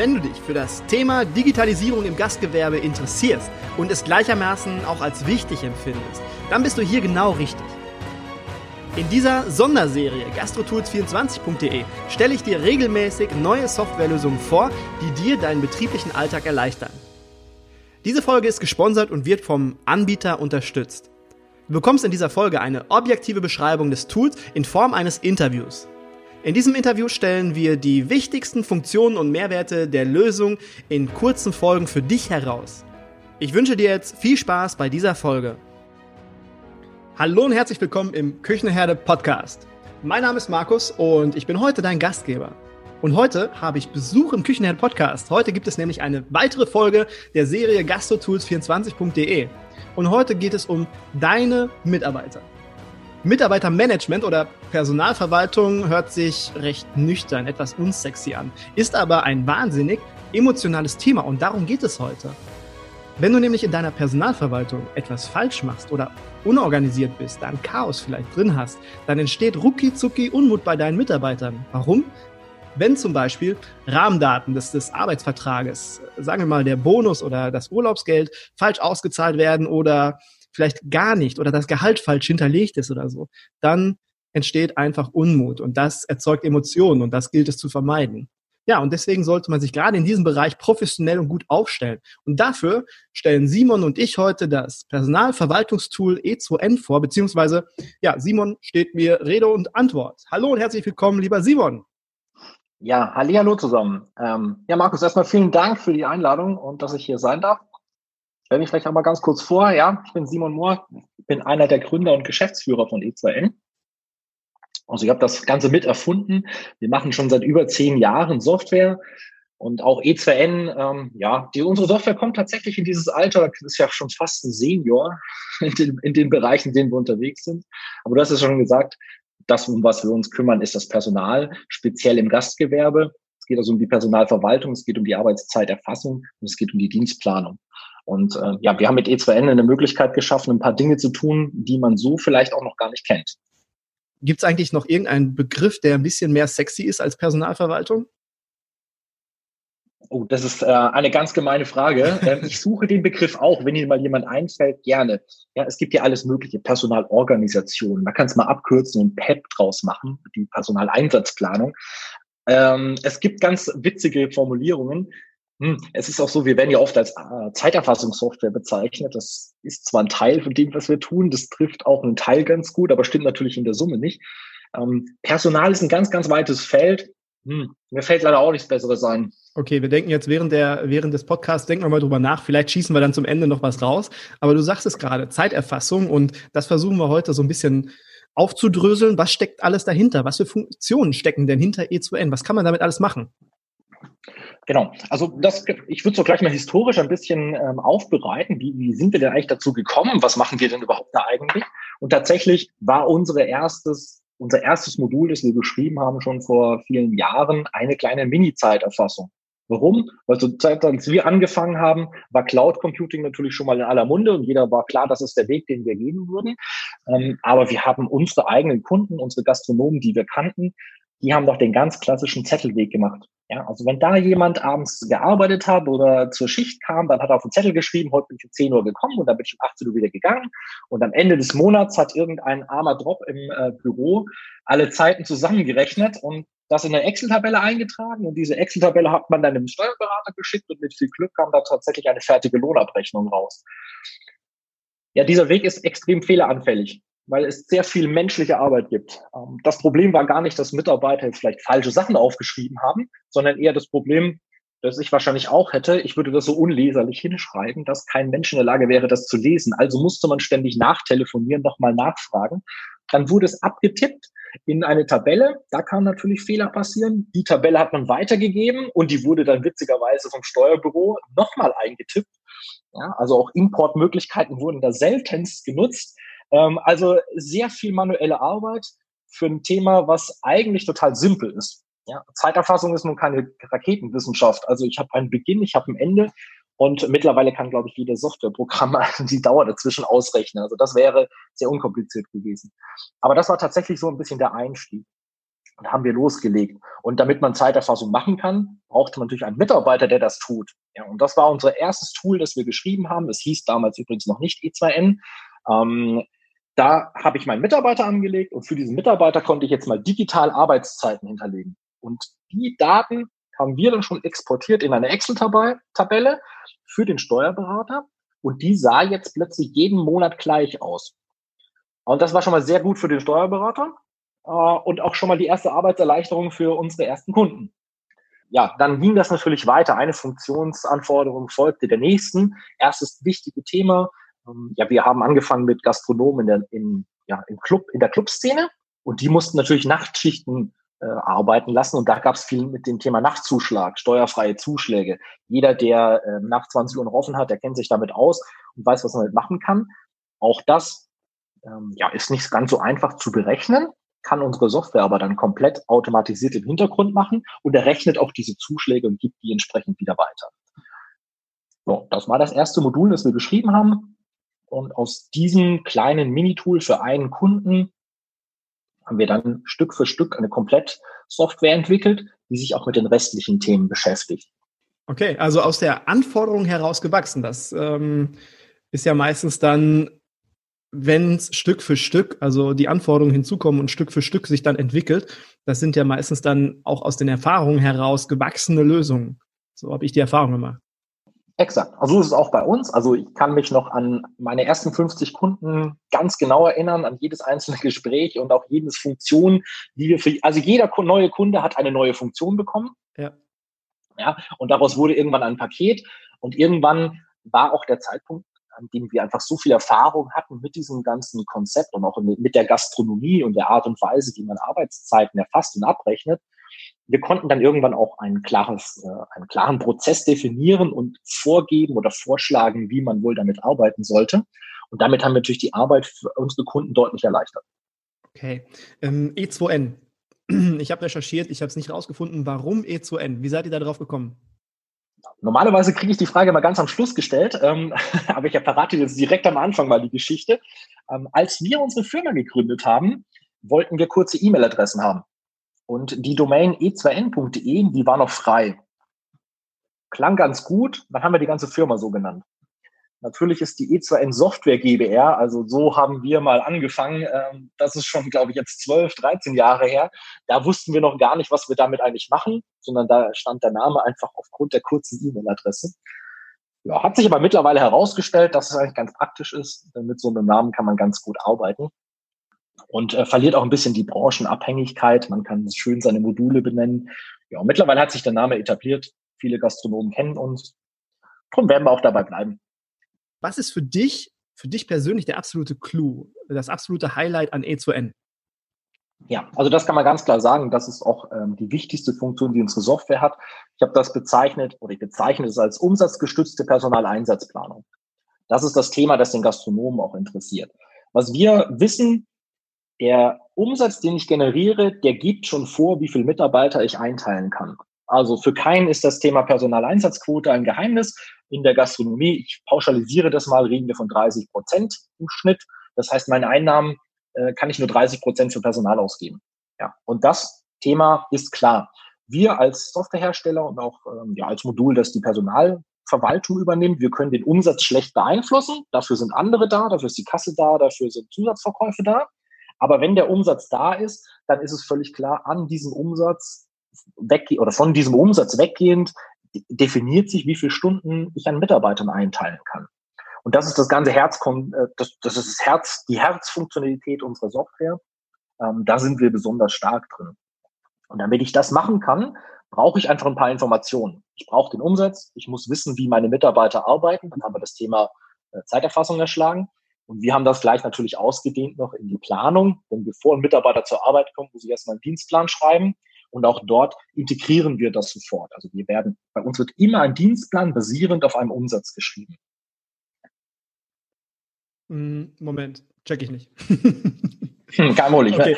Wenn du dich für das Thema Digitalisierung im Gastgewerbe interessierst und es gleichermaßen auch als wichtig empfindest, dann bist du hier genau richtig. In dieser Sonderserie gastrotools24.de stelle ich dir regelmäßig neue Softwarelösungen vor, die dir deinen betrieblichen Alltag erleichtern. Diese Folge ist gesponsert und wird vom Anbieter unterstützt. Du bekommst in dieser Folge eine objektive Beschreibung des Tools in Form eines Interviews. In diesem Interview stellen wir die wichtigsten Funktionen und Mehrwerte der Lösung in kurzen Folgen für dich heraus. Ich wünsche dir jetzt viel Spaß bei dieser Folge. Hallo und herzlich willkommen im Küchenherde Podcast. Mein Name ist Markus und ich bin heute dein Gastgeber. Und heute habe ich Besuch im Küchenherde Podcast. Heute gibt es nämlich eine weitere Folge der Serie gastrotools24.de. Und heute geht es um deine Mitarbeiter. Mitarbeitermanagement oder Personalverwaltung hört sich recht nüchtern, etwas unsexy an, ist aber ein wahnsinnig emotionales Thema und darum geht es heute. Wenn du nämlich in deiner Personalverwaltung etwas falsch machst oder unorganisiert bist, da ein Chaos vielleicht drin hast, dann entsteht rucki Unmut bei deinen Mitarbeitern. Warum? Wenn zum Beispiel Rahmendaten des, des Arbeitsvertrages, sagen wir mal der Bonus oder das Urlaubsgeld falsch ausgezahlt werden oder vielleicht gar nicht oder das Gehalt falsch hinterlegt ist oder so, dann entsteht einfach Unmut und das erzeugt Emotionen und das gilt es zu vermeiden. Ja, und deswegen sollte man sich gerade in diesem Bereich professionell und gut aufstellen. Und dafür stellen Simon und ich heute das Personalverwaltungstool E2N vor, beziehungsweise, ja, Simon steht mir Rede und Antwort. Hallo und herzlich willkommen, lieber Simon. Ja, hallo zusammen. Ähm, ja, Markus, erstmal vielen Dank für die Einladung und dass ich hier sein darf. Stell mich vielleicht einmal ganz kurz vor. Ja, ich bin Simon Mohr, bin einer der Gründer und Geschäftsführer von E2N. Also ich habe das Ganze mit erfunden. Wir machen schon seit über zehn Jahren Software und auch E2N, ähm, ja, die, unsere Software kommt tatsächlich in dieses Alter, ist ja schon fast ein Senior in den, in den Bereichen, in denen wir unterwegs sind. Aber du hast es schon gesagt, das, um was wir uns kümmern, ist das Personal, speziell im Gastgewerbe. Es geht also um die Personalverwaltung, es geht um die Arbeitszeiterfassung und es geht um die Dienstplanung. Und äh, ja, wir haben mit E2N eine Möglichkeit geschaffen, ein paar Dinge zu tun, die man so vielleicht auch noch gar nicht kennt. Gibt es eigentlich noch irgendeinen Begriff, der ein bisschen mehr sexy ist als Personalverwaltung? Oh, das ist äh, eine ganz gemeine Frage. Ähm, ich suche den Begriff auch, wenn Ihnen mal jemand einfällt, gerne. Ja, es gibt ja alles mögliche, Personalorganisation. Man kann es mal abkürzen und PEP draus machen, die Personaleinsatzplanung. Ähm, es gibt ganz witzige Formulierungen. Hm, es ist auch so, wir werden ja oft als äh, Zeiterfassungssoftware bezeichnet. Das ist zwar ein Teil von dem, was wir tun, das trifft auch einen Teil ganz gut, aber stimmt natürlich in der Summe nicht. Ähm, Personal ist ein ganz, ganz weites Feld. Hm, mir fällt leider auch nichts Besseres ein. Okay, wir denken jetzt während, der, während des Podcasts, denken wir mal drüber nach. Vielleicht schießen wir dann zum Ende noch was raus. Aber du sagst es gerade, Zeiterfassung und das versuchen wir heute so ein bisschen aufzudröseln. Was steckt alles dahinter? Was für Funktionen stecken denn hinter E2N? Was kann man damit alles machen? Genau, also das, ich würde so gleich mal historisch ein bisschen ähm, aufbereiten. Wie, wie sind wir denn eigentlich dazu gekommen? Was machen wir denn überhaupt da eigentlich? Und tatsächlich war unsere erstes, unser erstes Modul, das wir geschrieben haben, schon vor vielen Jahren, eine kleine Mini-Zeiterfassung. Warum? Weil zur Zeit, als wir angefangen haben, war Cloud Computing natürlich schon mal in aller Munde und jeder war klar, das ist der Weg, den wir gehen würden. Ähm, aber wir haben unsere eigenen Kunden, unsere Gastronomen, die wir kannten, die haben doch den ganz klassischen Zettelweg gemacht. Ja, also wenn da jemand abends gearbeitet hat oder zur Schicht kam, dann hat er auf den Zettel geschrieben, heute bin ich um 10 Uhr gekommen und dann bin ich um 18 Uhr wieder gegangen. Und am Ende des Monats hat irgendein armer Drop im äh, Büro alle Zeiten zusammengerechnet und das in eine Excel-Tabelle eingetragen. Und diese Excel-Tabelle hat man dann dem Steuerberater geschickt und mit viel Glück kam da tatsächlich eine fertige Lohnabrechnung raus. Ja, dieser Weg ist extrem fehleranfällig weil es sehr viel menschliche Arbeit gibt. Ähm, das Problem war gar nicht, dass Mitarbeiter vielleicht falsche Sachen aufgeschrieben haben, sondern eher das Problem, das ich wahrscheinlich auch hätte, ich würde das so unleserlich hinschreiben, dass kein Mensch in der Lage wäre, das zu lesen. Also musste man ständig nachtelefonieren, nochmal nachfragen. Dann wurde es abgetippt in eine Tabelle. Da kann natürlich Fehler passieren. Die Tabelle hat man weitergegeben und die wurde dann witzigerweise vom Steuerbüro nochmal eingetippt. Ja, also auch Importmöglichkeiten wurden da seltenst genutzt. Ähm, also sehr viel manuelle Arbeit für ein Thema, was eigentlich total simpel ist. Ja, Zeiterfassung ist nun keine Raketenwissenschaft. Also ich habe einen Beginn, ich habe ein Ende und mittlerweile kann, glaube ich, jeder Softwareprogramm die Dauer dazwischen ausrechnen. Also das wäre sehr unkompliziert gewesen. Aber das war tatsächlich so ein bisschen der Einstieg. Und haben wir losgelegt. Und damit man Zeiterfassung machen kann, brauchte man natürlich einen Mitarbeiter, der das tut. Ja, und das war unser erstes Tool, das wir geschrieben haben. Es hieß damals übrigens noch nicht E2N. Ähm, da habe ich meinen Mitarbeiter angelegt und für diesen Mitarbeiter konnte ich jetzt mal digital Arbeitszeiten hinterlegen. Und die Daten haben wir dann schon exportiert in eine Excel-Tabelle für den Steuerberater und die sah jetzt plötzlich jeden Monat gleich aus. Und das war schon mal sehr gut für den Steuerberater äh, und auch schon mal die erste Arbeitserleichterung für unsere ersten Kunden. Ja, dann ging das natürlich weiter. Eine Funktionsanforderung folgte der nächsten. Erstes wichtige Thema. Ähm, ja, wir haben angefangen mit Gastronomen in der, in, ja, im Club, in der Clubszene und die mussten natürlich Nachtschichten äh, arbeiten lassen. Und da gab es viel mit dem Thema Nachtzuschlag, steuerfreie Zuschläge. Jeder, der äh, nach 20 Uhr noch offen hat, der kennt sich damit aus und weiß, was man damit machen kann. Auch das ähm, ja, ist nicht ganz so einfach zu berechnen, kann unsere Software aber dann komplett automatisiert im Hintergrund machen und er rechnet auch diese Zuschläge und gibt die entsprechend wieder weiter. So, das war das erste Modul, das wir geschrieben haben. Und aus diesem kleinen Minitool für einen Kunden haben wir dann Stück für Stück eine komplett Software entwickelt, die sich auch mit den restlichen Themen beschäftigt. Okay, also aus der Anforderung heraus gewachsen. Das ähm, ist ja meistens dann, wenn es Stück für Stück, also die Anforderungen hinzukommen und Stück für Stück sich dann entwickelt, das sind ja meistens dann auch aus den Erfahrungen heraus gewachsene Lösungen. So habe ich die Erfahrung gemacht. Exakt. Also so ist es auch bei uns. Also ich kann mich noch an meine ersten 50 Kunden ganz genau erinnern, an jedes einzelne Gespräch und auch jedes Funktion, die wir für, also jeder neue Kunde hat eine neue Funktion bekommen. Ja. Ja, und daraus wurde irgendwann ein Paket und irgendwann war auch der Zeitpunkt, an dem wir einfach so viel Erfahrung hatten mit diesem ganzen Konzept und auch mit der Gastronomie und der Art und Weise, wie man Arbeitszeiten erfasst und abrechnet, wir konnten dann irgendwann auch ein klares, äh, einen klaren Prozess definieren und vorgeben oder vorschlagen, wie man wohl damit arbeiten sollte. Und damit haben wir natürlich die Arbeit für unsere Kunden deutlich erleichtert. Okay. Ähm, E2N. Ich habe recherchiert, ich habe es nicht rausgefunden. Warum E2N? Wie seid ihr da drauf gekommen? Normalerweise kriege ich die Frage mal ganz am Schluss gestellt, ähm, aber ich verrate jetzt direkt am Anfang mal die Geschichte. Ähm, als wir unsere Firma gegründet haben, wollten wir kurze E-Mail-Adressen haben. Und die Domain e2n.de, die war noch frei. Klang ganz gut, dann haben wir die ganze Firma so genannt. Natürlich ist die E2N Software GbR, also so haben wir mal angefangen. Ähm, das ist schon, glaube ich, jetzt 12, 13 Jahre her. Da wussten wir noch gar nicht, was wir damit eigentlich machen, sondern da stand der Name einfach aufgrund der kurzen E-Mail-Adresse. Ja, hat sich aber mittlerweile herausgestellt, dass es eigentlich ganz praktisch ist. Mit so einem Namen kann man ganz gut arbeiten und äh, verliert auch ein bisschen die Branchenabhängigkeit. Man kann schön seine Module benennen. Ja, und mittlerweile hat sich der Name etabliert. Viele Gastronomen kennen uns. Darum werden wir auch dabei bleiben. Was ist für dich, für dich persönlich der absolute Clou, das absolute Highlight an E2N? Ja, also das kann man ganz klar sagen. Das ist auch ähm, die wichtigste Funktion, die unsere Software hat. Ich habe das bezeichnet oder ich bezeichne es als umsatzgestützte Personaleinsatzplanung. Das ist das Thema, das den Gastronomen auch interessiert. Was wir wissen, der Umsatz, den ich generiere, der gibt schon vor, wie viele Mitarbeiter ich einteilen kann. Also für keinen ist das Thema Personaleinsatzquote ein Geheimnis. In der Gastronomie, ich pauschalisiere das mal, reden wir von 30 Prozent im Schnitt. Das heißt, meine Einnahmen äh, kann ich nur 30 Prozent für Personal ausgeben. Ja, und das Thema ist klar. Wir als Softwarehersteller und auch ähm, ja, als Modul, das die Personalverwaltung übernimmt, wir können den Umsatz schlecht beeinflussen. Dafür sind andere da, dafür ist die Kasse da, dafür sind Zusatzverkäufe da. Aber wenn der Umsatz da ist, dann ist es völlig klar, an diesem Umsatz weg oder von diesem Umsatz weggehend definiert sich, wie viele Stunden ich an Mitarbeitern einteilen kann. Und das ist das ganze Herz, äh, das, das ist das Herz, die Herzfunktionalität unserer Software. Ähm, da sind wir besonders stark drin. Und damit ich das machen kann, brauche ich einfach ein paar Informationen. Ich brauche den Umsatz, ich muss wissen, wie meine Mitarbeiter arbeiten. Dann haben wir das Thema äh, Zeiterfassung erschlagen. Und wir haben das gleich natürlich ausgedehnt noch in die Planung. Denn bevor ein Mitarbeiter zur Arbeit kommt, muss ich erstmal einen Dienstplan schreiben. Und auch dort integrieren wir das sofort. Also wir werden, bei uns wird immer ein Dienstplan basierend auf einem Umsatz geschrieben. Hm, Moment. Check ich nicht. Hm, kein Problem. Okay.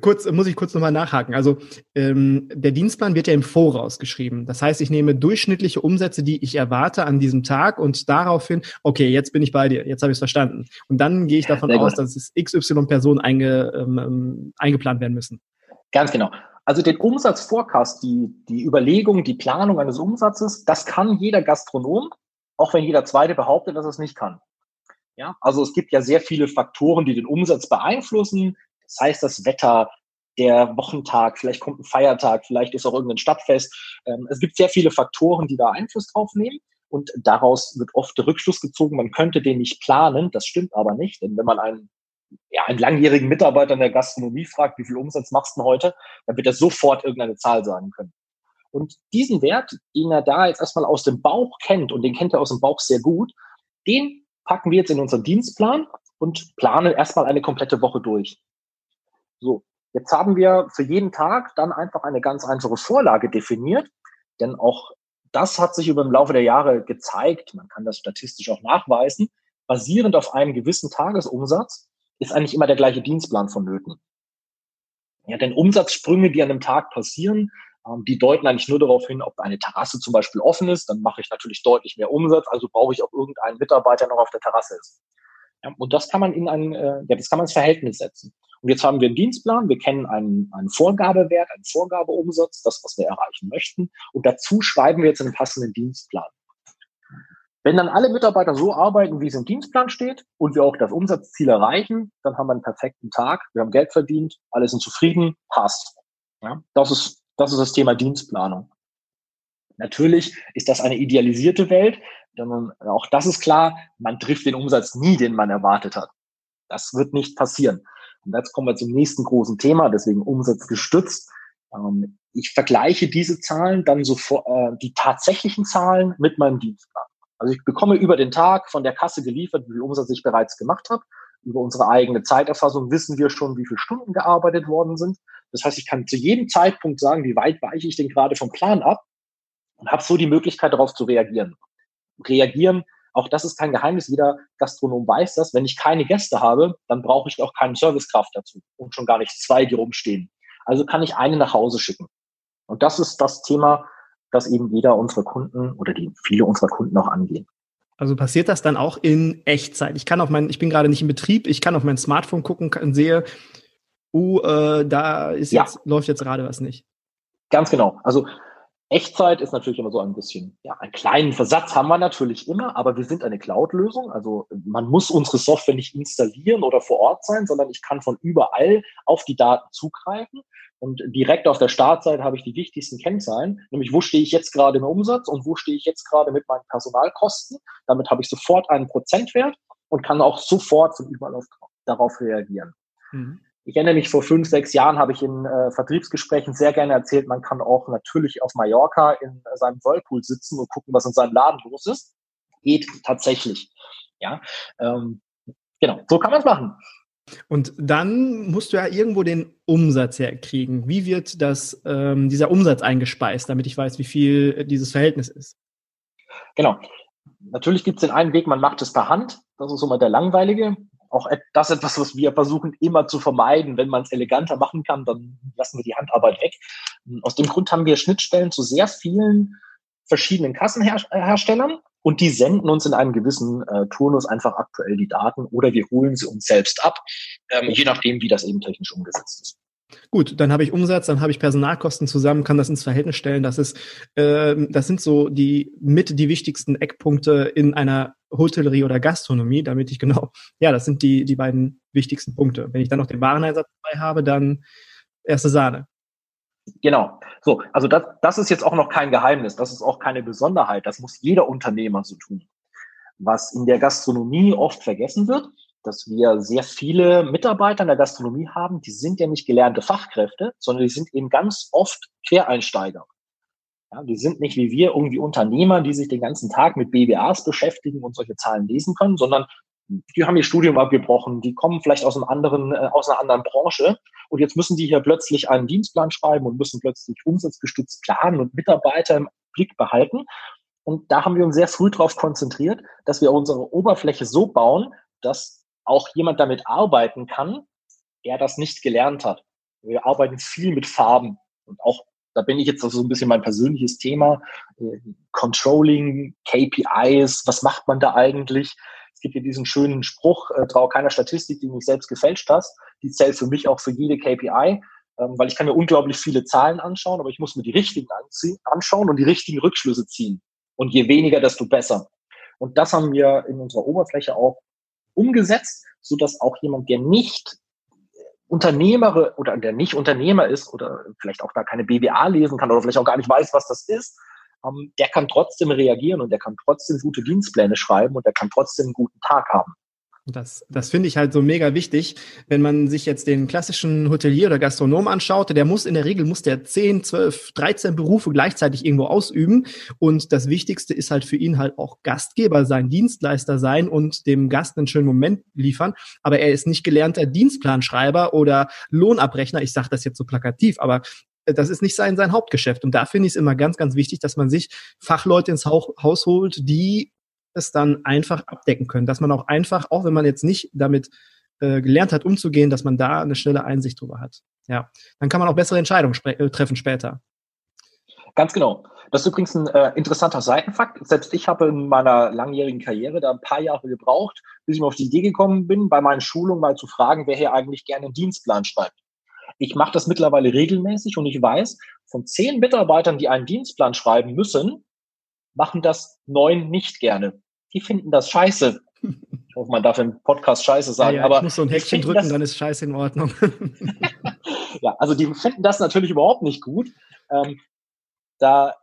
Kurz, muss ich kurz nochmal nachhaken. Also ähm, der Dienstplan wird ja im Voraus geschrieben. Das heißt, ich nehme durchschnittliche Umsätze, die ich erwarte an diesem Tag und daraufhin, okay, jetzt bin ich bei dir, jetzt habe ich es verstanden. Und dann gehe ich davon aus, dass es XY Personen einge, ähm, ähm, eingeplant werden müssen. Ganz genau. Also den Umsatzforecast, die, die Überlegung, die Planung eines Umsatzes, das kann jeder Gastronom, auch wenn jeder Zweite behauptet, dass er es nicht kann. Ja, also es gibt ja sehr viele Faktoren, die den Umsatz beeinflussen. Das heißt, das Wetter, der Wochentag, vielleicht kommt ein Feiertag, vielleicht ist auch irgendein Stadtfest. Ähm, es gibt sehr viele Faktoren, die da Einfluss drauf nehmen. Und daraus wird oft Rückschluss gezogen, man könnte den nicht planen. Das stimmt aber nicht. Denn wenn man einen, ja, einen langjährigen Mitarbeiter in der Gastronomie fragt, wie viel Umsatz machst du heute, dann wird er sofort irgendeine Zahl sagen können. Und diesen Wert, den er da jetzt erstmal aus dem Bauch kennt, und den kennt er aus dem Bauch sehr gut, den packen wir jetzt in unseren Dienstplan und planen erstmal eine komplette Woche durch. So, jetzt haben wir für jeden Tag dann einfach eine ganz einfache Vorlage definiert, denn auch das hat sich über im Laufe der Jahre gezeigt, man kann das statistisch auch nachweisen, basierend auf einem gewissen Tagesumsatz ist eigentlich immer der gleiche Dienstplan vonnöten. Ja, denn Umsatzsprünge, die an einem Tag passieren, ähm, die deuten eigentlich nur darauf hin, ob eine Terrasse zum Beispiel offen ist, dann mache ich natürlich deutlich mehr Umsatz, also brauche ich auch irgendeinen Mitarbeiter noch auf der Terrasse ist. Ja, und das kann man in ein, äh, ja, das kann man ins Verhältnis setzen. Und jetzt haben wir einen Dienstplan, wir kennen einen, einen Vorgabewert, einen Vorgabeumsatz, das, was wir erreichen möchten. Und dazu schreiben wir jetzt einen passenden Dienstplan. Wenn dann alle Mitarbeiter so arbeiten, wie es im Dienstplan steht und wir auch das Umsatzziel erreichen, dann haben wir einen perfekten Tag, wir haben Geld verdient, alle sind zufrieden, passt. Ja, das ist, das ist das Thema Dienstplanung. Natürlich ist das eine idealisierte Welt, denn auch das ist klar, man trifft den Umsatz nie, den man erwartet hat. Das wird nicht passieren. Und jetzt kommen wir zum nächsten großen Thema, deswegen Umsatz gestützt. Ähm, ich vergleiche diese Zahlen dann sofort, äh, die tatsächlichen Zahlen mit meinem Dienstplan. Also ich bekomme über den Tag von der Kasse geliefert, wie viel Umsatz ich bereits gemacht habe. Über unsere eigene Zeiterfassung wissen wir schon, wie viele Stunden gearbeitet worden sind. Das heißt, ich kann zu jedem Zeitpunkt sagen, wie weit weiche ich denn gerade vom Plan ab und habe so die Möglichkeit, darauf zu reagieren. Reagieren auch das ist kein Geheimnis. Jeder Gastronom weiß das. Wenn ich keine Gäste habe, dann brauche ich auch keinen Servicekraft dazu und schon gar nicht zwei, die rumstehen. Also kann ich eine nach Hause schicken. Und das ist das Thema, das eben jeder unserer Kunden oder die viele unserer Kunden auch angehen. Also passiert das dann auch in Echtzeit? Ich kann auf mein, ich bin gerade nicht im Betrieb, ich kann auf mein Smartphone gucken, kann, sehe, uh, äh, da ist jetzt, ja. läuft jetzt gerade was nicht. Ganz genau. Also Echtzeit ist natürlich immer so ein bisschen, ja, einen kleinen Versatz haben wir natürlich immer, aber wir sind eine Cloud-Lösung. Also man muss unsere Software nicht installieren oder vor Ort sein, sondern ich kann von überall auf die Daten zugreifen. Und direkt auf der Startseite habe ich die wichtigsten Kennzahlen, nämlich wo stehe ich jetzt gerade im Umsatz und wo stehe ich jetzt gerade mit meinen Personalkosten. Damit habe ich sofort einen Prozentwert und kann auch sofort von überall auf, darauf reagieren. Mhm. Ich erinnere mich, vor fünf, sechs Jahren habe ich in äh, Vertriebsgesprächen sehr gerne erzählt, man kann auch natürlich auf Mallorca in äh, seinem Whirlpool sitzen und gucken, was in seinem Laden los ist. Geht tatsächlich. Ja, ähm, genau, so kann man es machen. Und dann musst du ja irgendwo den Umsatz herkriegen. Wie wird das, ähm, dieser Umsatz eingespeist, damit ich weiß, wie viel dieses Verhältnis ist? Genau. Natürlich gibt es den einen Weg, man macht es per Hand. Das ist immer der langweilige auch das etwas, was wir versuchen immer zu vermeiden. Wenn man es eleganter machen kann, dann lassen wir die Handarbeit weg. Aus dem Grund haben wir Schnittstellen zu sehr vielen verschiedenen Kassenherstellern und die senden uns in einem gewissen äh, Turnus einfach aktuell die Daten oder wir holen sie uns selbst ab, ähm, je nachdem, wie das eben technisch umgesetzt ist. Gut, dann habe ich Umsatz, dann habe ich Personalkosten zusammen, kann das ins Verhältnis stellen. Das ist, äh, das sind so die mit die wichtigsten Eckpunkte in einer Hotellerie oder Gastronomie, damit ich genau, ja, das sind die die beiden wichtigsten Punkte. Wenn ich dann noch den Wareneinsatz dabei habe, dann erste Sahne. Genau. So, also das, das ist jetzt auch noch kein Geheimnis, das ist auch keine Besonderheit. Das muss jeder Unternehmer so tun. Was in der Gastronomie oft vergessen wird, dass wir sehr viele Mitarbeiter in der Gastronomie haben, die sind ja nicht gelernte Fachkräfte, sondern die sind eben ganz oft Quereinsteiger. Ja, die sind nicht wie wir irgendwie Unternehmer, die sich den ganzen Tag mit BWAs beschäftigen und solche Zahlen lesen können, sondern die haben ihr Studium abgebrochen, die kommen vielleicht aus einem anderen, äh, aus einer anderen Branche und jetzt müssen die hier plötzlich einen Dienstplan schreiben und müssen plötzlich umsatzgestützt planen und Mitarbeiter im Blick behalten. Und da haben wir uns sehr früh darauf konzentriert, dass wir unsere Oberfläche so bauen, dass auch jemand damit arbeiten kann, der das nicht gelernt hat. Wir arbeiten viel mit Farben und auch da bin ich jetzt also so ein bisschen mein persönliches Thema. Äh, Controlling, KPIs, was macht man da eigentlich? Es gibt ja diesen schönen Spruch, äh, trau keiner Statistik, die du nicht selbst gefälscht hast. Die zählt für mich auch für jede KPI, ähm, weil ich kann mir unglaublich viele Zahlen anschauen, aber ich muss mir die richtigen anschauen und die richtigen Rückschlüsse ziehen. Und je weniger, desto besser. Und das haben wir in unserer Oberfläche auch umgesetzt, so dass auch jemand, der nicht Unternehmer oder der nicht Unternehmer ist oder vielleicht auch da keine BWA lesen kann oder vielleicht auch gar nicht weiß, was das ist, ähm, der kann trotzdem reagieren und der kann trotzdem gute Dienstpläne schreiben und der kann trotzdem einen guten Tag haben. Das, das finde ich halt so mega wichtig. Wenn man sich jetzt den klassischen Hotelier oder Gastronom anschaut, der muss in der Regel muss der 10, 12, 13 Berufe gleichzeitig irgendwo ausüben. Und das Wichtigste ist halt für ihn halt auch Gastgeber sein, Dienstleister sein und dem Gast einen schönen Moment liefern. Aber er ist nicht gelernter Dienstplanschreiber oder Lohnabrechner. Ich sage das jetzt so plakativ, aber das ist nicht sein, sein Hauptgeschäft. Und da finde ich es immer ganz, ganz wichtig, dass man sich Fachleute ins Haus holt, die es dann einfach abdecken können, dass man auch einfach, auch wenn man jetzt nicht damit äh, gelernt hat, umzugehen, dass man da eine schnelle Einsicht drüber hat. Ja, dann kann man auch bessere Entscheidungen äh, treffen später. Ganz genau. Das ist übrigens ein äh, interessanter Seitenfakt. Selbst ich habe in meiner langjährigen Karriere da ein paar Jahre gebraucht, bis ich mal auf die Idee gekommen bin, bei meinen Schulungen mal zu fragen, wer hier eigentlich gerne einen Dienstplan schreibt. Ich mache das mittlerweile regelmäßig und ich weiß, von zehn Mitarbeitern, die einen Dienstplan schreiben müssen, machen das neun nicht gerne. Die finden das scheiße. Ich hoffe, man darf im Podcast scheiße sagen. Ja, ja, aber ich muss so ein Häkchen drücken, das, dann ist scheiße in Ordnung. ja, also die finden das natürlich überhaupt nicht gut. Ähm, da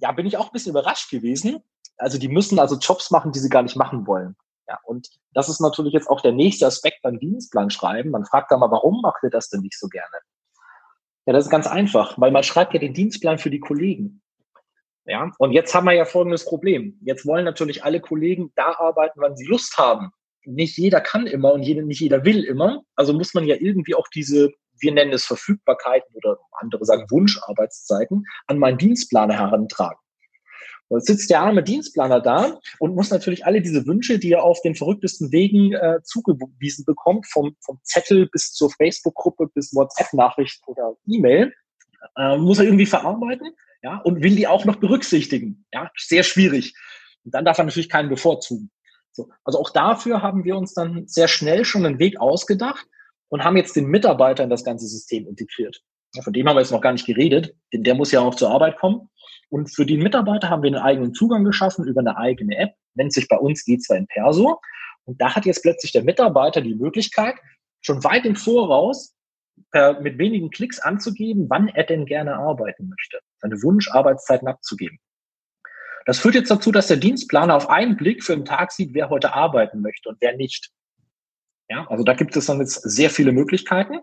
ja, bin ich auch ein bisschen überrascht gewesen. Also die müssen also Jobs machen, die sie gar nicht machen wollen. Ja, und das ist natürlich jetzt auch der nächste Aspekt beim Dienstplan schreiben. Man fragt da mal, warum macht ihr das denn nicht so gerne? Ja, das ist ganz einfach, weil man schreibt ja den Dienstplan für die Kollegen. Ja, und jetzt haben wir ja folgendes Problem. Jetzt wollen natürlich alle Kollegen da arbeiten, wann sie Lust haben. Nicht jeder kann immer und jede, nicht jeder will immer. Also muss man ja irgendwie auch diese, wir nennen es Verfügbarkeiten oder andere sagen Wunscharbeitszeiten, an meinen Dienstplaner herantragen. Und jetzt sitzt der arme Dienstplaner da und muss natürlich alle diese Wünsche, die er auf den verrücktesten Wegen äh, zugewiesen bekommt, vom, vom Zettel bis zur Facebook-Gruppe bis WhatsApp-Nachricht oder E-Mail, äh, muss er irgendwie verarbeiten ja, und will die auch noch berücksichtigen. Ja, sehr schwierig. Und dann darf er natürlich keinen bevorzugen. So, also auch dafür haben wir uns dann sehr schnell schon einen Weg ausgedacht und haben jetzt den Mitarbeiter in das ganze System integriert. Ja, von dem haben wir jetzt noch gar nicht geredet, denn der muss ja auch zur Arbeit kommen. Und für den Mitarbeiter haben wir einen eigenen Zugang geschaffen über eine eigene App, nennt sich bei uns G2 in Perso. Und da hat jetzt plötzlich der Mitarbeiter die Möglichkeit, schon weit im Voraus per, mit wenigen Klicks anzugeben, wann er denn gerne arbeiten möchte, seine Wunscharbeitszeiten abzugeben. Das führt jetzt dazu, dass der Dienstplaner auf einen Blick für den Tag sieht, wer heute arbeiten möchte und wer nicht. Ja, also da gibt es dann jetzt sehr viele Möglichkeiten.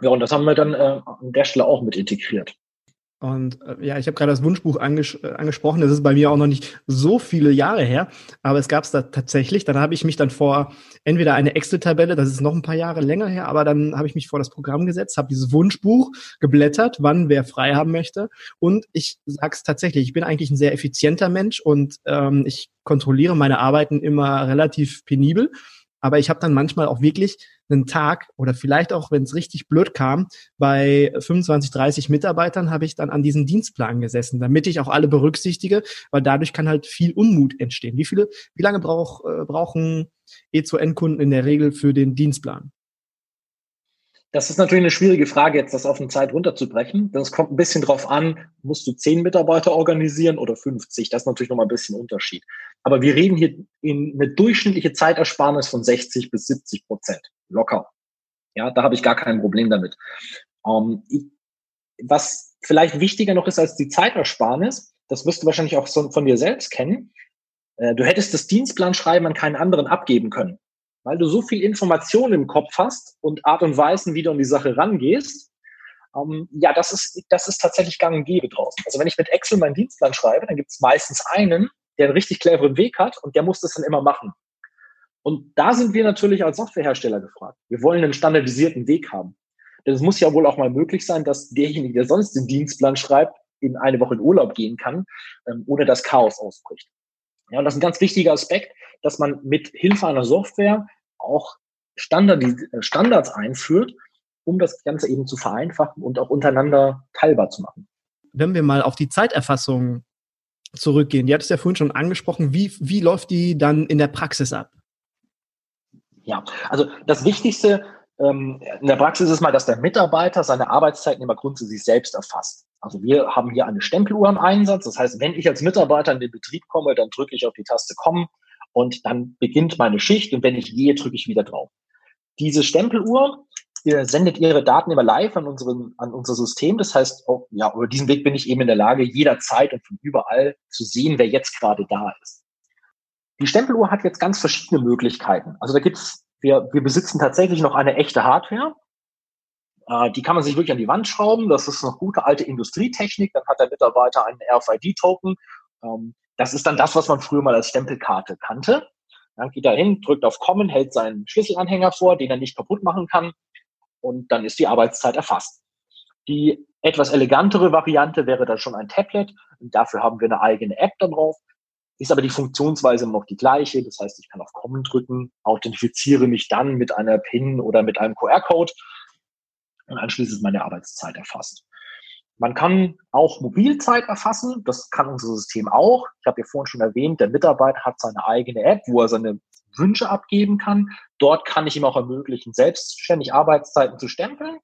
Ja, und das haben wir dann äh, an der Stelle auch mit integriert. Und äh, ja, ich habe gerade das Wunschbuch anges äh, angesprochen. Das ist bei mir auch noch nicht so viele Jahre her, aber es gab es da tatsächlich. Dann habe ich mich dann vor entweder eine Excel-Tabelle, das ist noch ein paar Jahre länger her, aber dann habe ich mich vor das Programm gesetzt, habe dieses Wunschbuch geblättert, wann wer frei haben möchte. Und ich sag's tatsächlich, ich bin eigentlich ein sehr effizienter Mensch und ähm, ich kontrolliere meine Arbeiten immer relativ penibel. Aber ich habe dann manchmal auch wirklich einen Tag oder vielleicht auch, wenn es richtig blöd kam, bei 25, 30 Mitarbeitern habe ich dann an diesem Dienstplan gesessen, damit ich auch alle berücksichtige, weil dadurch kann halt viel Unmut entstehen. Wie viele, wie lange brauch, äh, brauchen E2N-Kunden in der Regel für den Dienstplan? Das ist natürlich eine schwierige Frage, jetzt das auf eine Zeit runterzubrechen. Das kommt ein bisschen drauf an, musst du zehn Mitarbeiter organisieren oder 50? Das ist natürlich nochmal ein bisschen Unterschied. Aber wir reden hier in eine durchschnittliche Zeitersparnis von 60 bis 70 Prozent. Locker. Ja, da habe ich gar kein Problem damit. Ähm, ich, was vielleicht wichtiger noch ist als die Zeitersparnis, das wirst du wahrscheinlich auch so von dir selbst kennen. Äh, du hättest das Dienstplanschreiben an keinen anderen abgeben können weil du so viel Information im Kopf hast und Art und Weisen, wie du an die Sache rangehst. Ähm, ja, das ist, das ist tatsächlich gang und gäbe draußen. Also wenn ich mit Excel meinen Dienstplan schreibe, dann gibt es meistens einen, der einen richtig cleveren Weg hat und der muss das dann immer machen. Und da sind wir natürlich als Softwarehersteller gefragt. Wir wollen einen standardisierten Weg haben. Denn es muss ja wohl auch mal möglich sein, dass derjenige, der sonst den Dienstplan schreibt, in eine Woche in Urlaub gehen kann, ähm, ohne dass Chaos ausbricht. Ja, und das ist ein ganz wichtiger Aspekt, dass man mit Hilfe einer Software auch Standard, Standards einführt, um das Ganze eben zu vereinfachen und auch untereinander teilbar zu machen. Wenn wir mal auf die Zeiterfassung zurückgehen, die hattest du ja vorhin schon angesprochen, wie, wie läuft die dann in der Praxis ab? Ja, also das Wichtigste ähm, in der Praxis ist mal, dass der Mitarbeiter seine Arbeitszeiten immer grundsätzlich selbst erfasst. Also wir haben hier eine Stempeluhr im Einsatz. Das heißt, wenn ich als Mitarbeiter in den Betrieb komme, dann drücke ich auf die Taste kommen und dann beginnt meine Schicht und wenn ich gehe, drücke ich wieder drauf. Diese Stempeluhr ihr sendet ihre Daten immer live an, unseren, an unser System. Das heißt, oh, ja, über diesen Weg bin ich eben in der Lage, jederzeit und von überall zu sehen, wer jetzt gerade da ist. Die Stempeluhr hat jetzt ganz verschiedene Möglichkeiten. Also da gibt's, wir, wir besitzen tatsächlich noch eine echte Hardware. Äh, die kann man sich wirklich an die Wand schrauben. Das ist noch gute alte Industrietechnik. Dann hat der Mitarbeiter einen RFID-Token. Ähm, das ist dann das, was man früher mal als Stempelkarte kannte. Dann geht er hin, drückt auf Kommen, hält seinen Schlüsselanhänger vor, den er nicht kaputt machen kann und dann ist die Arbeitszeit erfasst. Die etwas elegantere Variante wäre dann schon ein Tablet und dafür haben wir eine eigene App da drauf. Ist aber die Funktionsweise noch die gleiche. Das heißt, ich kann auf Kommen drücken, authentifiziere mich dann mit einer PIN oder mit einem QR-Code und anschließend meine Arbeitszeit erfasst. Man kann auch Mobilzeit erfassen. Das kann unser System auch. Ich habe ja vorhin schon erwähnt, der Mitarbeiter hat seine eigene App, wo er seine Wünsche abgeben kann. Dort kann ich ihm auch ermöglichen, selbstständig Arbeitszeiten zu stempeln.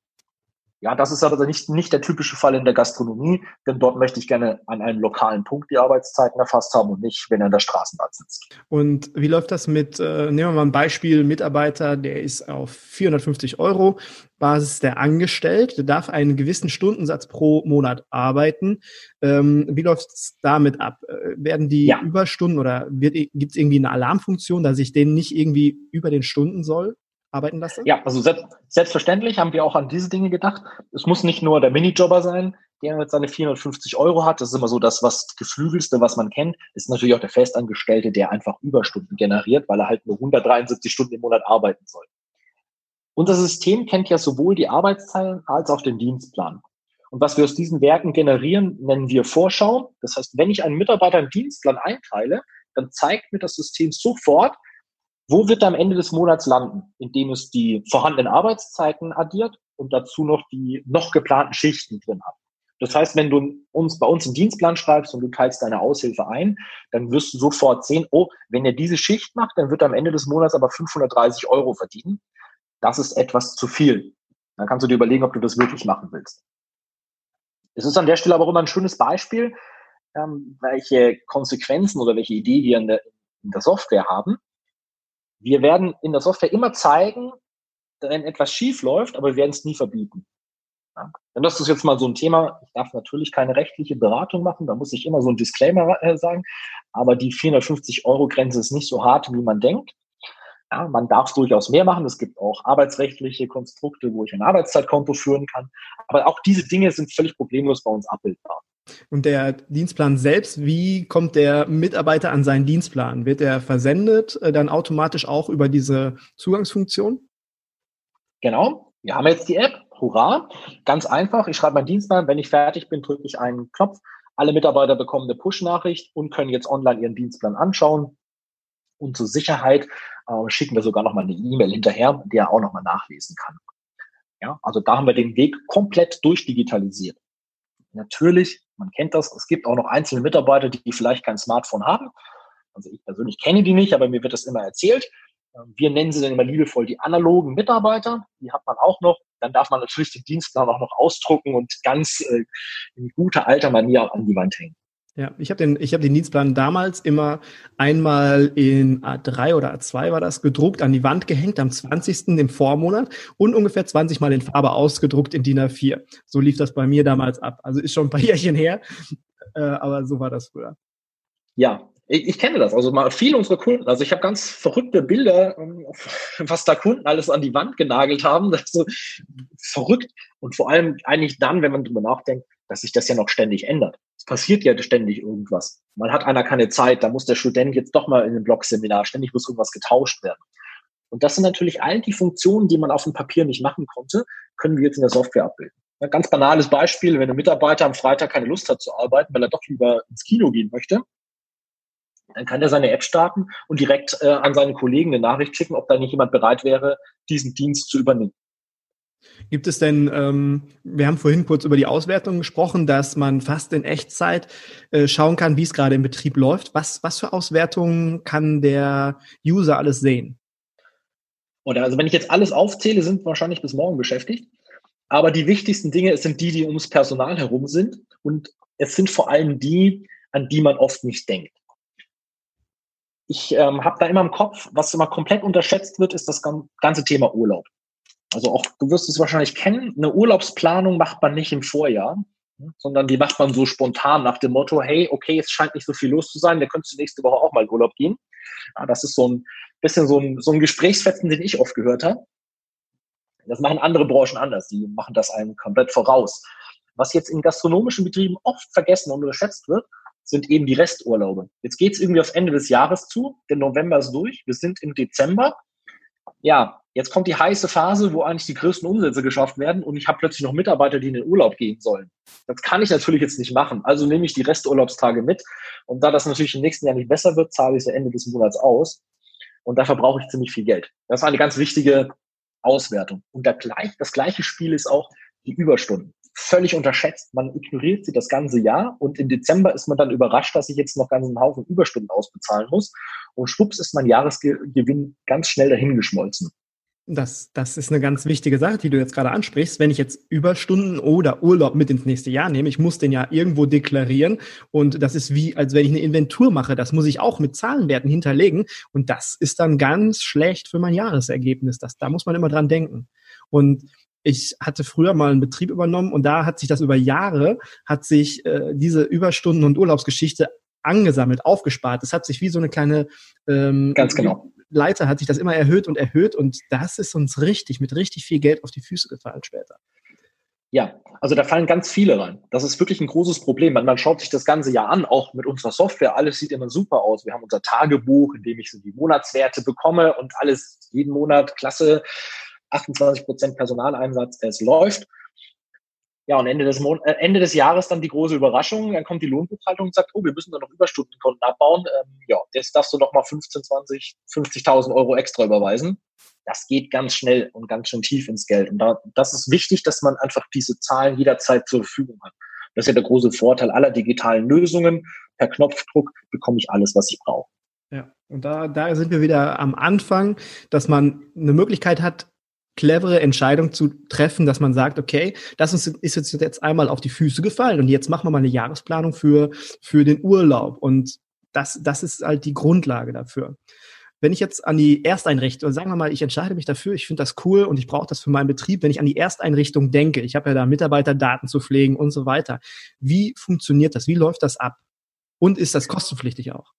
Ja, das ist aber nicht, nicht der typische Fall in der Gastronomie, denn dort möchte ich gerne an einem lokalen Punkt die Arbeitszeiten erfasst haben und nicht, wenn er in der Straßenbahn sitzt. Und wie läuft das mit, äh, nehmen wir mal ein Beispiel, Mitarbeiter, der ist auf 450 Euro Basis der angestellt, der darf einen gewissen Stundensatz pro Monat arbeiten. Ähm, wie läuft es damit ab? Äh, werden die ja. Überstunden oder gibt es irgendwie eine Alarmfunktion, dass ich den nicht irgendwie über den Stunden soll? Arbeiten lasse? Ja, also selbst, selbstverständlich haben wir auch an diese Dinge gedacht. Es muss nicht nur der Minijobber sein, der jetzt seine 450 Euro hat. Das ist immer so das, was geflügelste, was man kennt. Ist natürlich auch der Festangestellte, der einfach Überstunden generiert, weil er halt nur 173 Stunden im Monat arbeiten soll. Unser System kennt ja sowohl die Arbeitszahlen als auch den Dienstplan. Und was wir aus diesen Werten generieren, nennen wir Vorschau. Das heißt, wenn ich einen Mitarbeiter einen Dienstplan einteile, dann zeigt mir das System sofort, wo wird er am Ende des Monats landen? Indem es die vorhandenen Arbeitszeiten addiert und dazu noch die noch geplanten Schichten drin hat. Das heißt, wenn du uns bei uns einen Dienstplan schreibst und du teilst deine Aushilfe ein, dann wirst du sofort sehen, oh, wenn er diese Schicht macht, dann wird er am Ende des Monats aber 530 Euro verdienen. Das ist etwas zu viel. Dann kannst du dir überlegen, ob du das wirklich machen willst. Es ist an der Stelle aber auch immer ein schönes Beispiel, ähm, welche Konsequenzen oder welche Idee wir in der, in der Software haben wir werden in der Software immer zeigen, wenn etwas schief läuft, aber wir werden es nie verbieten. Ja. Denn das ist jetzt mal so ein Thema. Ich darf natürlich keine rechtliche Beratung machen, da muss ich immer so ein Disclaimer äh, sagen. Aber die 450 Euro Grenze ist nicht so hart, wie man denkt. Ja, man darf durchaus mehr machen. Es gibt auch arbeitsrechtliche Konstrukte, wo ich ein Arbeitszeitkonto führen kann. Aber auch diese Dinge sind völlig problemlos bei uns abbildbar. Und der Dienstplan selbst, wie kommt der Mitarbeiter an seinen Dienstplan? Wird er versendet äh, dann automatisch auch über diese Zugangsfunktion? Genau. Wir haben jetzt die App. Hurra. Ganz einfach. Ich schreibe meinen Dienstplan. Wenn ich fertig bin, drücke ich einen Knopf. Alle Mitarbeiter bekommen eine Push-Nachricht und können jetzt online ihren Dienstplan anschauen. Und zur Sicherheit äh, schicken wir sogar nochmal eine E-Mail hinterher, die er auch nochmal nachlesen kann. Ja, also da haben wir den Weg komplett durchdigitalisiert. Natürlich man kennt das. Es gibt auch noch einzelne Mitarbeiter, die vielleicht kein Smartphone haben. Also ich persönlich kenne die nicht, aber mir wird das immer erzählt. Wir nennen sie dann immer liebevoll die analogen Mitarbeiter. Die hat man auch noch. Dann darf man natürlich den Dienstplan auch noch ausdrucken und ganz äh, in guter alter Manier an die Wand hängen. Ja, ich habe den, ich hab den Dienstplan damals immer einmal in A3 oder A2 war das gedruckt, an die Wand gehängt, am 20. im Vormonat und ungefähr 20 Mal in Farbe ausgedruckt in DIN A4. So lief das bei mir damals ab. Also ist schon ein paar Jährchen her, äh, aber so war das früher. Ja, ich, ich kenne das. Also mal viele unserer Kunden, also ich habe ganz verrückte Bilder, ähm, was da Kunden alles an die Wand genagelt haben. Das ist so verrückt. Und vor allem eigentlich dann, wenn man drüber nachdenkt, dass sich das ja noch ständig ändert. Passiert ja ständig irgendwas. Man hat einer keine Zeit, da muss der Student jetzt doch mal in ein Blog-Seminar, ständig muss irgendwas getauscht werden. Und das sind natürlich all die Funktionen, die man auf dem Papier nicht machen konnte, können wir jetzt in der Software abbilden. Ein ganz banales Beispiel, wenn ein Mitarbeiter am Freitag keine Lust hat zu arbeiten, weil er doch lieber ins Kino gehen möchte, Dann kann er seine App starten und direkt äh, an seine Kollegen eine Nachricht schicken, ob da nicht jemand bereit wäre, diesen Dienst zu übernehmen. Gibt es denn, ähm, wir haben vorhin kurz über die Auswertung gesprochen, dass man fast in Echtzeit äh, schauen kann, wie es gerade im Betrieb läuft. Was, was für Auswertungen kann der User alles sehen? Oder also wenn ich jetzt alles aufzähle, sind wahrscheinlich bis morgen beschäftigt. Aber die wichtigsten Dinge sind die, die ums Personal herum sind. Und es sind vor allem die, an die man oft nicht denkt. Ich ähm, habe da immer im Kopf, was immer komplett unterschätzt wird, ist das ganze Thema Urlaub. Also auch, du wirst es wahrscheinlich kennen, eine Urlaubsplanung macht man nicht im Vorjahr, sondern die macht man so spontan nach dem Motto, hey, okay, es scheint nicht so viel los zu sein, da könntest du nächste Woche auch mal in Urlaub gehen. Ja, das ist so ein bisschen so ein, so ein Gesprächsfetzen, den ich oft gehört habe. Das machen andere Branchen anders, die machen das einem komplett voraus. Was jetzt in gastronomischen Betrieben oft vergessen und unterschätzt wird, sind eben die Resturlaube. Jetzt geht es irgendwie aufs Ende des Jahres zu, der November ist durch, wir sind im Dezember. Ja, jetzt kommt die heiße Phase, wo eigentlich die größten Umsätze geschafft werden und ich habe plötzlich noch Mitarbeiter, die in den Urlaub gehen sollen. Das kann ich natürlich jetzt nicht machen. Also nehme ich die Resturlaubstage mit und da das natürlich im nächsten Jahr nicht besser wird, zahle ich es Ende des Monats aus und dafür brauche ich ziemlich viel Geld. Das ist eine ganz wichtige Auswertung. Und das gleiche Spiel ist auch die Überstunden völlig unterschätzt. Man ignoriert sie das ganze Jahr und im Dezember ist man dann überrascht, dass ich jetzt noch ganzen Haufen Überstunden ausbezahlen muss. Und schwupps ist mein Jahresgewinn ganz schnell dahingeschmolzen. Das, das ist eine ganz wichtige Sache, die du jetzt gerade ansprichst. Wenn ich jetzt Überstunden oder Urlaub mit ins nächste Jahr nehme, ich muss den ja irgendwo deklarieren. Und das ist wie, als wenn ich eine Inventur mache. Das muss ich auch mit Zahlenwerten hinterlegen. Und das ist dann ganz schlecht für mein Jahresergebnis. Das, da muss man immer dran denken. Und ich hatte früher mal einen Betrieb übernommen und da hat sich das über Jahre, hat sich äh, diese Überstunden- und Urlaubsgeschichte angesammelt, aufgespart. Es hat sich wie so eine kleine ähm, ganz genau. Leiter hat sich das immer erhöht und erhöht und das ist uns richtig mit richtig viel Geld auf die Füße gefallen später. Ja, also da fallen ganz viele rein. Das ist wirklich ein großes Problem. Man, man schaut sich das ganze Jahr an, auch mit unserer Software. Alles sieht immer super aus. Wir haben unser Tagebuch, in dem ich so die Monatswerte bekomme und alles jeden Monat klasse 28 Prozent Personaleinsatz, es läuft. Ja, und Ende des, Mon äh, Ende des Jahres dann die große Überraschung. Dann kommt die Lohnbuchhaltung und sagt, oh, wir müssen da noch Überstundenkonten abbauen. Ähm, ja, jetzt darfst du noch mal 15, 20, 50.000 Euro extra überweisen. Das geht ganz schnell und ganz schön tief ins Geld. Und da, das ist wichtig, dass man einfach diese Zahlen jederzeit zur Verfügung hat. Das ist ja der große Vorteil aller digitalen Lösungen. Per Knopfdruck bekomme ich alles, was ich brauche. Ja, und da, da sind wir wieder am Anfang, dass man eine Möglichkeit hat, clevere Entscheidung zu treffen, dass man sagt, okay, das ist uns jetzt einmal auf die Füße gefallen und jetzt machen wir mal eine Jahresplanung für, für den Urlaub. Und das, das ist halt die Grundlage dafür. Wenn ich jetzt an die Ersteinrichtung, sagen wir mal, ich entscheide mich dafür, ich finde das cool und ich brauche das für meinen Betrieb, wenn ich an die Ersteinrichtung denke, ich habe ja da Mitarbeiterdaten zu pflegen und so weiter. Wie funktioniert das? Wie läuft das ab? Und ist das kostenpflichtig auch?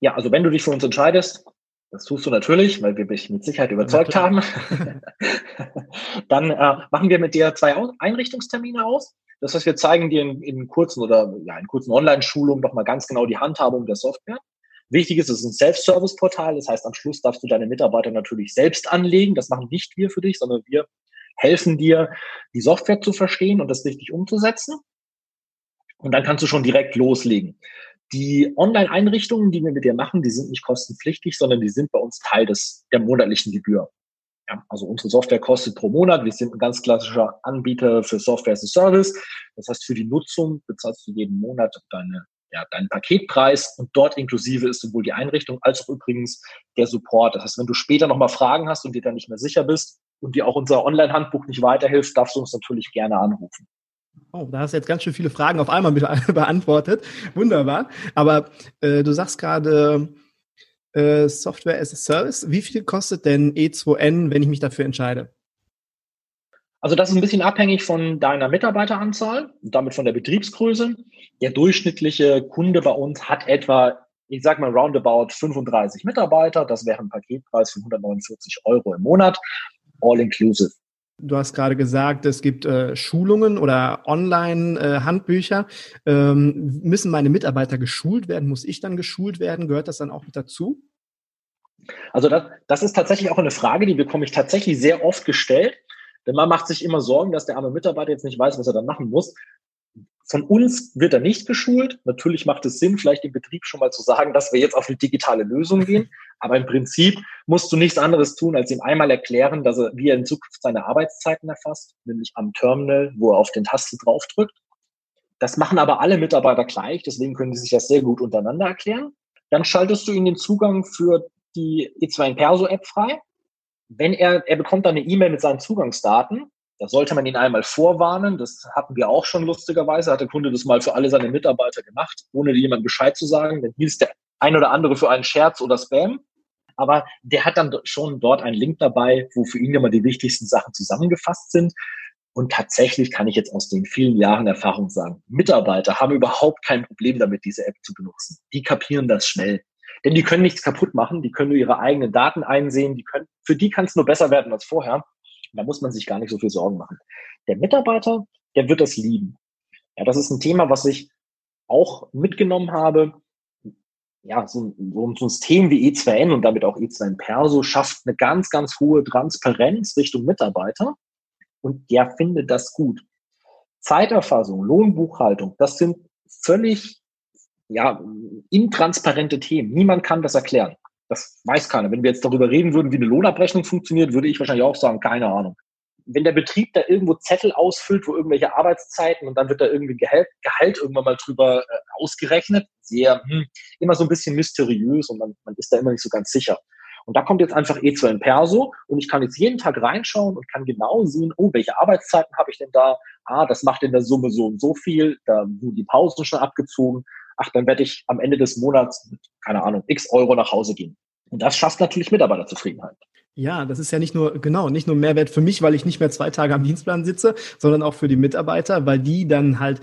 Ja, also wenn du dich für uns entscheidest, das tust du natürlich, weil wir dich mit Sicherheit überzeugt haben. Dann äh, machen wir mit dir zwei Einrichtungstermine aus. Das heißt, wir zeigen dir in, in kurzen oder ja, in kurzen Online-Schulungen doch mal ganz genau die Handhabung der Software. Wichtig ist, es ist ein Self-Service-Portal. Das heißt, am Schluss darfst du deine Mitarbeiter natürlich selbst anlegen. Das machen nicht wir für dich, sondern wir helfen dir, die Software zu verstehen und das richtig umzusetzen. Und dann kannst du schon direkt loslegen. Die Online-Einrichtungen, die wir mit dir machen, die sind nicht kostenpflichtig, sondern die sind bei uns Teil des, der monatlichen Gebühr. Ja, also unsere Software kostet pro Monat. Wir sind ein ganz klassischer Anbieter für Software as a Service. Das heißt, für die Nutzung bezahlst du jeden Monat deine, ja, deinen Paketpreis und dort inklusive ist sowohl die Einrichtung als auch übrigens der Support. Das heißt, wenn du später nochmal Fragen hast und dir dann nicht mehr sicher bist und dir auch unser Online-Handbuch nicht weiterhilft, darfst du uns natürlich gerne anrufen. Oh, da hast du jetzt ganz schön viele Fragen auf einmal beantwortet. Wunderbar. Aber äh, du sagst gerade äh, Software as a Service. Wie viel kostet denn E2N, wenn ich mich dafür entscheide? Also das ist ein bisschen abhängig von deiner Mitarbeiteranzahl und damit von der Betriebsgröße. Der durchschnittliche Kunde bei uns hat etwa, ich sag mal roundabout 35 Mitarbeiter. Das wäre ein Paketpreis von 149 Euro im Monat, all inclusive. Du hast gerade gesagt, es gibt äh, Schulungen oder Online-Handbücher. Äh, ähm, müssen meine Mitarbeiter geschult werden? Muss ich dann geschult werden? Gehört das dann auch mit dazu? Also das, das ist tatsächlich auch eine Frage, die bekomme ich tatsächlich sehr oft gestellt. Denn man macht sich immer Sorgen, dass der arme Mitarbeiter jetzt nicht weiß, was er dann machen muss. Von uns wird er nicht geschult. Natürlich macht es Sinn, vielleicht im Betrieb schon mal zu sagen, dass wir jetzt auf eine digitale Lösung gehen. Aber im Prinzip musst du nichts anderes tun, als ihm einmal erklären, dass er, wie er in Zukunft seine Arbeitszeiten erfasst, nämlich am Terminal, wo er auf den Taste draufdrückt. Das machen aber alle Mitarbeiter gleich, deswegen können die sich das sehr gut untereinander erklären. Dann schaltest du ihm den Zugang für die E2 Perso App frei. Wenn er, er bekommt dann eine E-Mail mit seinen Zugangsdaten, da sollte man ihn einmal vorwarnen. Das hatten wir auch schon lustigerweise. Hat der Kunde das mal für alle seine Mitarbeiter gemacht, ohne jemand Bescheid zu sagen. Dann es der ein oder andere für einen Scherz oder Spam. Aber der hat dann schon dort einen Link dabei, wo für ihn immer die wichtigsten Sachen zusammengefasst sind. Und tatsächlich kann ich jetzt aus den vielen Jahren Erfahrung sagen, Mitarbeiter haben überhaupt kein Problem damit, diese App zu benutzen. Die kapieren das schnell. Denn die können nichts kaputt machen, die können nur ihre eigenen Daten einsehen, die können, für die kann es nur besser werden als vorher. Da muss man sich gar nicht so viel Sorgen machen. Der Mitarbeiter, der wird das lieben. Ja, das ist ein Thema, was ich auch mitgenommen habe. Ja, so, so, ein System wie E2N und damit auch E2N Perso schafft eine ganz, ganz hohe Transparenz Richtung Mitarbeiter und der findet das gut. Zeiterfassung, Lohnbuchhaltung, das sind völlig ja, intransparente Themen. Niemand kann das erklären. Das weiß keiner. Wenn wir jetzt darüber reden würden, wie eine Lohnabrechnung funktioniert, würde ich wahrscheinlich auch sagen, keine Ahnung. Wenn der Betrieb da irgendwo Zettel ausfüllt, wo irgendwelche Arbeitszeiten und dann wird da irgendwie Gehalt, Gehalt irgendwann mal drüber äh, ausgerechnet, sehr, hm, immer so ein bisschen mysteriös und man, man ist da immer nicht so ganz sicher. Und da kommt jetzt einfach E2 in Perso und ich kann jetzt jeden Tag reinschauen und kann genau sehen, oh, welche Arbeitszeiten habe ich denn da? Ah, das macht in der Summe so und so viel, da wurden die Pausen schon abgezogen ach, dann werde ich am Ende des Monats keine Ahnung, x Euro nach Hause gehen. Und das schafft natürlich Mitarbeiterzufriedenheit. Ja, das ist ja nicht nur, genau, nicht nur Mehrwert für mich, weil ich nicht mehr zwei Tage am Dienstplan sitze, sondern auch für die Mitarbeiter, weil die dann halt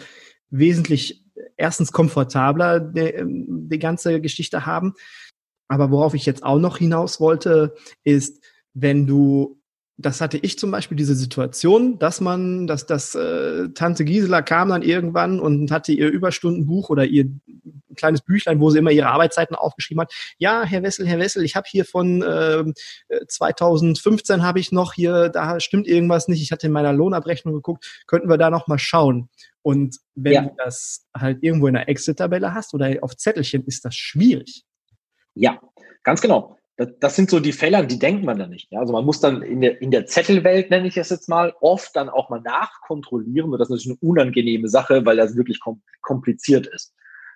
wesentlich erstens komfortabler die, die ganze Geschichte haben. Aber worauf ich jetzt auch noch hinaus wollte, ist, wenn du das hatte ich zum Beispiel diese Situation, dass man, dass das äh, Tante Gisela kam dann irgendwann und hatte ihr Überstundenbuch oder ihr kleines Büchlein, wo sie immer ihre Arbeitszeiten aufgeschrieben hat. Ja, Herr Wessel, Herr Wessel, ich habe hier von äh, 2015 habe ich noch hier, da stimmt irgendwas nicht. Ich hatte in meiner Lohnabrechnung geguckt, könnten wir da noch mal schauen. Und wenn ja. du das halt irgendwo in einer Excel-Tabelle hast oder auf Zettelchen, ist das schwierig. Ja, ganz genau das, das sind so die Fälle, an die denkt man da nicht. Ja? Also man muss dann in der, in der Zettelwelt, nenne ich es jetzt mal, oft dann auch mal nachkontrollieren. Und das ist natürlich eine unangenehme Sache, weil das wirklich kompliziert ist.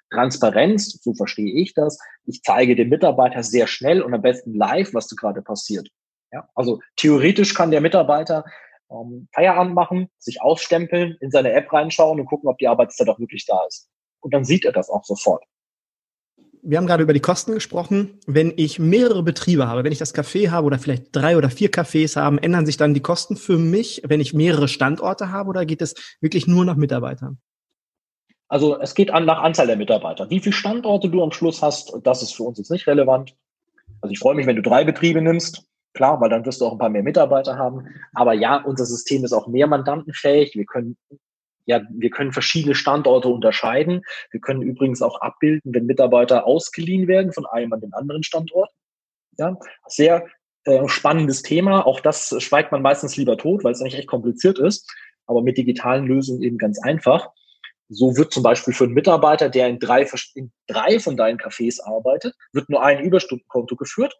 Transparenz, so verstehe ich das. Ich zeige dem Mitarbeiter sehr schnell und am besten live, was da gerade passiert. Ja? Also theoretisch kann der Mitarbeiter ähm, Feierabend machen, sich ausstempeln, in seine App reinschauen und gucken, ob die Arbeitszeit auch wirklich da ist. Und dann sieht er das auch sofort wir haben gerade über die Kosten gesprochen. Wenn ich mehrere Betriebe habe, wenn ich das Café habe oder vielleicht drei oder vier Cafés haben, ändern sich dann die Kosten für mich, wenn ich mehrere Standorte habe oder geht es wirklich nur nach Mitarbeitern? Also es geht an nach Anzahl der Mitarbeiter. Wie viele Standorte du am Schluss hast, das ist für uns jetzt nicht relevant. Also ich freue mich, wenn du drei Betriebe nimmst. Klar, weil dann wirst du auch ein paar mehr Mitarbeiter haben. Aber ja, unser System ist auch mehr mandantenfähig. Wir können ja, wir können verschiedene Standorte unterscheiden. Wir können übrigens auch abbilden, wenn Mitarbeiter ausgeliehen werden von einem an den anderen Standort. Ja, sehr äh, spannendes Thema. Auch das schweigt man meistens lieber tot, weil es eigentlich echt kompliziert ist. Aber mit digitalen Lösungen eben ganz einfach. So wird zum Beispiel für einen Mitarbeiter, der in drei, in drei von deinen Cafés arbeitet, wird nur ein Überstundenkonto geführt.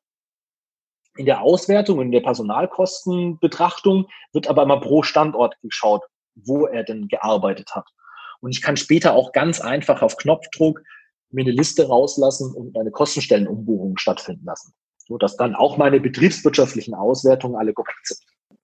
In der Auswertung, in der Personalkostenbetrachtung wird aber immer pro Standort geschaut wo er denn gearbeitet hat. Und ich kann später auch ganz einfach auf Knopfdruck mir eine Liste rauslassen und eine Kostenstellenumbuchung stattfinden lassen, so dass dann auch meine betriebswirtschaftlichen Auswertungen alle korrekt sind.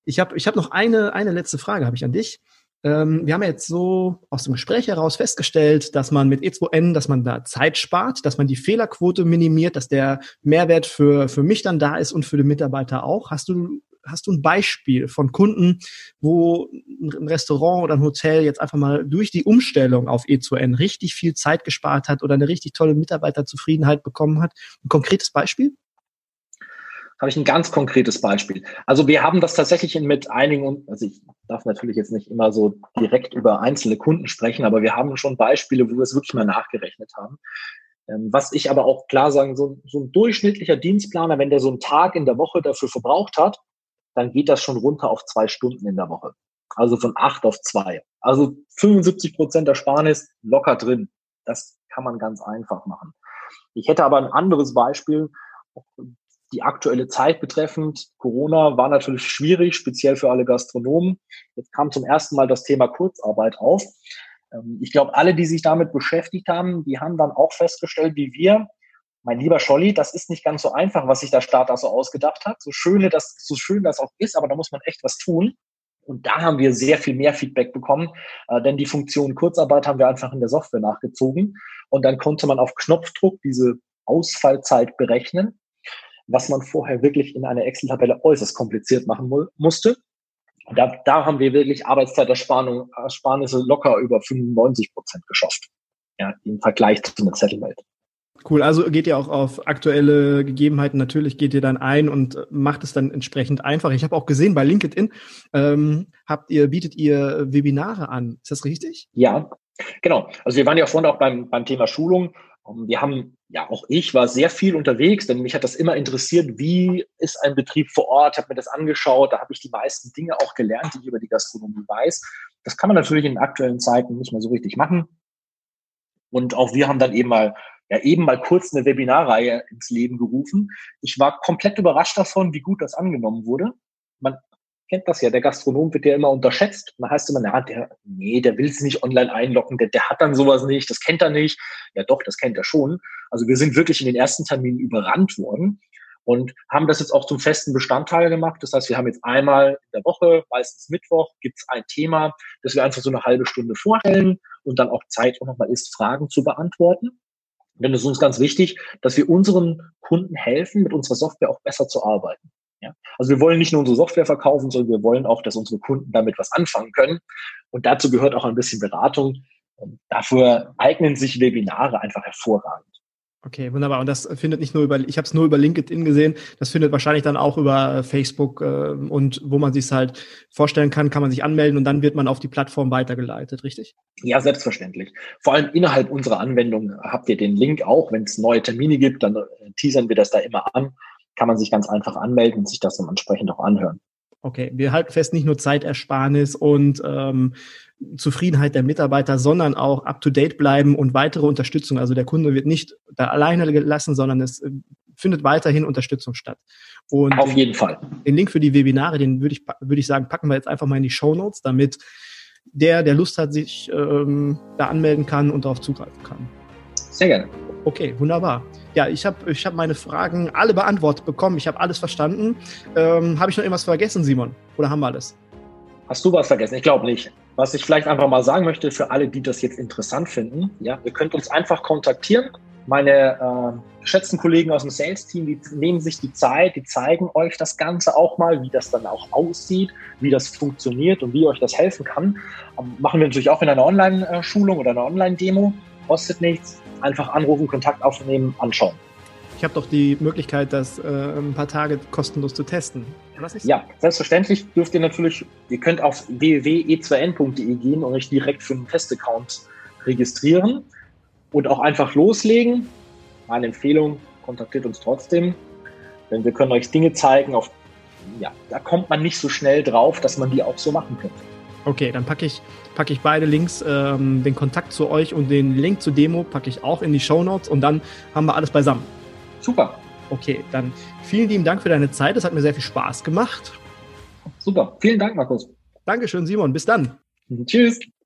Ich habe ich hab noch eine, eine letzte Frage habe ich an dich. Ähm, wir haben jetzt so aus dem Gespräch heraus festgestellt, dass man mit E2N, dass man da Zeit spart, dass man die Fehlerquote minimiert, dass der Mehrwert für, für mich dann da ist und für den Mitarbeiter auch. Hast du hast du ein Beispiel von Kunden, wo ein Restaurant oder ein Hotel jetzt einfach mal durch die Umstellung auf E2N richtig viel Zeit gespart hat oder eine richtig tolle Mitarbeiterzufriedenheit bekommen hat? Ein konkretes Beispiel? habe ich ein ganz konkretes Beispiel. Also wir haben das tatsächlich mit einigen, also ich darf natürlich jetzt nicht immer so direkt über einzelne Kunden sprechen, aber wir haben schon Beispiele, wo wir es wirklich mal nachgerechnet haben. Ähm, was ich aber auch klar sagen, so, so ein durchschnittlicher Dienstplaner, wenn der so einen Tag in der Woche dafür verbraucht hat, dann geht das schon runter auf zwei Stunden in der Woche. Also von acht auf zwei. Also 75 Prozent Ersparnis locker drin. Das kann man ganz einfach machen. Ich hätte aber ein anderes Beispiel, die aktuelle Zeit betreffend. Corona war natürlich schwierig, speziell für alle Gastronomen. Jetzt kam zum ersten Mal das Thema Kurzarbeit auf. Ähm, ich glaube, alle, die sich damit beschäftigt haben, die haben dann auch festgestellt, wie wir, mein lieber Scholli, das ist nicht ganz so einfach, was sich der Staat da so ausgedacht hat. So schön das, so schön das auch ist, aber da muss man echt was tun. Und da haben wir sehr viel mehr Feedback bekommen, äh, denn die Funktion Kurzarbeit haben wir einfach in der Software nachgezogen. Und dann konnte man auf Knopfdruck diese Ausfallzeit berechnen, was man vorher wirklich in einer Excel-Tabelle äußerst kompliziert machen mu musste. Da, da haben wir wirklich Arbeitszeitersparnisse locker über 95 Prozent geschafft. Ja, im Vergleich zu einer Settlement. Cool, also geht ihr auch auf aktuelle Gegebenheiten natürlich, geht ihr dann ein und macht es dann entsprechend einfach. Ich habe auch gesehen, bei LinkedIn ähm, habt ihr, bietet ihr Webinare an. Ist das richtig? Ja, genau. Also wir waren ja vorhin auch beim, beim Thema Schulung. Wir haben, ja, auch ich war sehr viel unterwegs, denn mich hat das immer interessiert, wie ist ein Betrieb vor Ort, habe mir das angeschaut, da habe ich die meisten Dinge auch gelernt, die ich über die Gastronomie weiß. Das kann man natürlich in aktuellen Zeiten nicht mehr so richtig machen. Und auch wir haben dann eben mal ja eben mal kurz eine Webinarreihe ins Leben gerufen. Ich war komplett überrascht davon, wie gut das angenommen wurde. Man kennt das ja, der Gastronom wird ja immer unterschätzt. Da heißt immer, na, der, nee, der will es nicht online einloggen, der, der hat dann sowas nicht, das kennt er nicht. Ja doch, das kennt er schon. Also wir sind wirklich in den ersten Terminen überrannt worden und haben das jetzt auch zum festen Bestandteil gemacht. Das heißt, wir haben jetzt einmal in der Woche, meistens Mittwoch, gibt es ein Thema, das wir einfach so eine halbe Stunde vorstellen und dann auch Zeit auch nochmal ist, Fragen zu beantworten. Denn es ist uns ganz wichtig, dass wir unseren Kunden helfen, mit unserer Software auch besser zu arbeiten. Ja? Also wir wollen nicht nur unsere Software verkaufen, sondern wir wollen auch, dass unsere Kunden damit was anfangen können. Und dazu gehört auch ein bisschen Beratung. Und dafür eignen sich Webinare einfach hervorragend. Okay, wunderbar. Und das findet nicht nur über, ich habe es nur über LinkedIn gesehen, das findet wahrscheinlich dann auch über äh, Facebook äh, und wo man sich halt vorstellen kann, kann man sich anmelden und dann wird man auf die Plattform weitergeleitet, richtig? Ja, selbstverständlich. Vor allem innerhalb unserer Anwendung habt ihr den Link auch. Wenn es neue Termine gibt, dann äh, teasern wir das da immer an. Kann man sich ganz einfach anmelden und sich das dann entsprechend auch anhören. Okay, wir halten fest, nicht nur Zeitersparnis und ähm, Zufriedenheit der Mitarbeiter, sondern auch up-to-date bleiben und weitere Unterstützung. Also der Kunde wird nicht da alleine gelassen, sondern es äh, findet weiterhin Unterstützung statt. Und Auf jeden Fall. Den Link für die Webinare, den würde ich, würde ich sagen, packen wir jetzt einfach mal in die Show Notes, damit der, der Lust hat, sich ähm, da anmelden kann und darauf zugreifen kann. Sehr gerne. Okay, wunderbar. Ja, ich habe ich hab meine Fragen alle beantwortet bekommen. Ich habe alles verstanden. Ähm, habe ich noch irgendwas vergessen, Simon? Oder haben wir alles? Hast du was vergessen? Ich glaube nicht. Was ich vielleicht einfach mal sagen möchte für alle, die das jetzt interessant finden, ja, ihr könnt uns einfach kontaktieren. Meine äh, geschätzten Kollegen aus dem Sales-Team, die nehmen sich die Zeit, die zeigen euch das Ganze auch mal, wie das dann auch aussieht, wie das funktioniert und wie euch das helfen kann. Ähm, machen wir natürlich auch in einer Online-Schulung oder einer Online-Demo. Kostet nichts. Einfach anrufen, Kontakt aufnehmen, anschauen. Ich habe doch die Möglichkeit, das äh, ein paar Tage kostenlos zu testen. Ja, selbstverständlich dürft ihr natürlich, ihr könnt auf www.e2n.de gehen und euch direkt für einen Testaccount registrieren und auch einfach loslegen. Meine Empfehlung, kontaktiert uns trotzdem, denn wir können euch Dinge zeigen, auf, ja, da kommt man nicht so schnell drauf, dass man die auch so machen könnte. Okay, dann packe ich, packe ich beide Links, ähm, den Kontakt zu euch und den Link zur Demo packe ich auch in die Show Notes und dann haben wir alles beisammen. Super. Okay, dann vielen lieben Dank für deine Zeit. Das hat mir sehr viel Spaß gemacht. Super. Vielen Dank, Markus. Dankeschön, Simon. Bis dann. Tschüss.